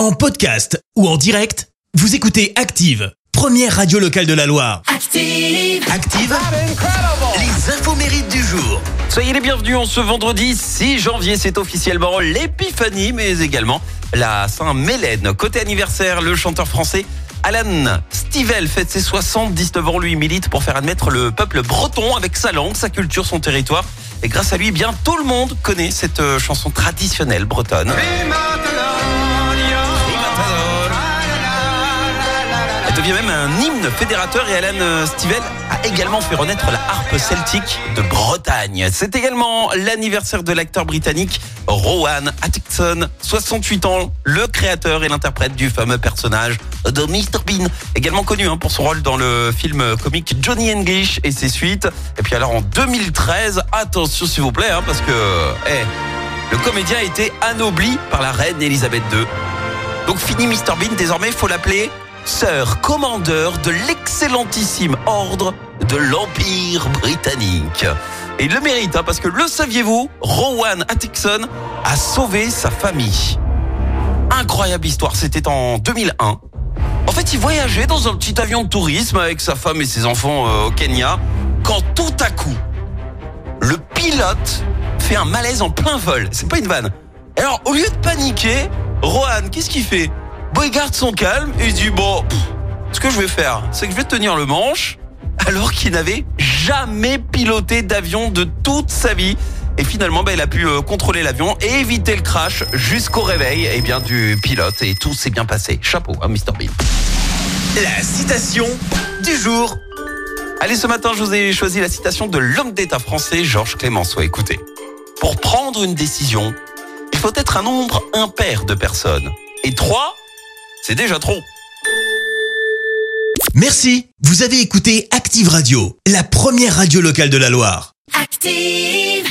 En podcast ou en direct, vous écoutez Active, première radio locale de la Loire. Active. Active, les infos mérites du jour. Soyez les bienvenus en ce vendredi 6 janvier, c'est officiellement l'épiphanie, mais également la Saint-Mélène. Côté anniversaire, le chanteur français Alan Stivell fête ses 79 ans, lui milite pour faire admettre le peuple breton avec sa langue, sa culture, son territoire. Et grâce à lui, bien tout le monde connaît cette euh, chanson traditionnelle bretonne. Devient même un hymne fédérateur et Alan euh, Stivell a également fait renaître la harpe celtique de Bretagne. C'est également l'anniversaire de l'acteur britannique Rowan Atkinson, 68 ans, le créateur et l'interprète du fameux personnage de Mr Bean, également connu hein, pour son rôle dans le film comique Johnny English et ses suites. Et puis alors en 2013, attention s'il vous plaît, hein, parce que eh, le comédien a été anobli par la reine Elisabeth II. Donc fini Mr Bean, désormais il faut l'appeler Sir Commandeur de l'excellentissime ordre de l'Empire britannique. Et il le mérite, hein, parce que le saviez-vous, Rowan Atkinson a sauvé sa famille. Incroyable histoire, c'était en 2001. En fait, il voyageait dans un petit avion de tourisme avec sa femme et ses enfants euh, au Kenya, quand tout à coup, le pilote fait un malaise en plein vol. C'est pas une vanne. Alors, au lieu de paniquer, Rohan, qu'est-ce qu'il fait? Bon, il garde son calme et il dit bon, ce que je vais faire, c'est que je vais tenir le manche, alors qu'il n'avait jamais piloté d'avion de toute sa vie. Et finalement, ben, il a pu euh, contrôler l'avion et éviter le crash jusqu'au réveil eh bien, du pilote. Et tout s'est bien passé. Chapeau, hein, Mr. Bean. La citation du jour. Allez, ce matin, je vous ai choisi la citation de l'homme d'État français Georges Clémenceau. Écoutez, pour prendre une décision, il faut être un nombre impair de personnes. Et trois, c'est déjà trop. Merci, vous avez écouté Active Radio, la première radio locale de la Loire. Active.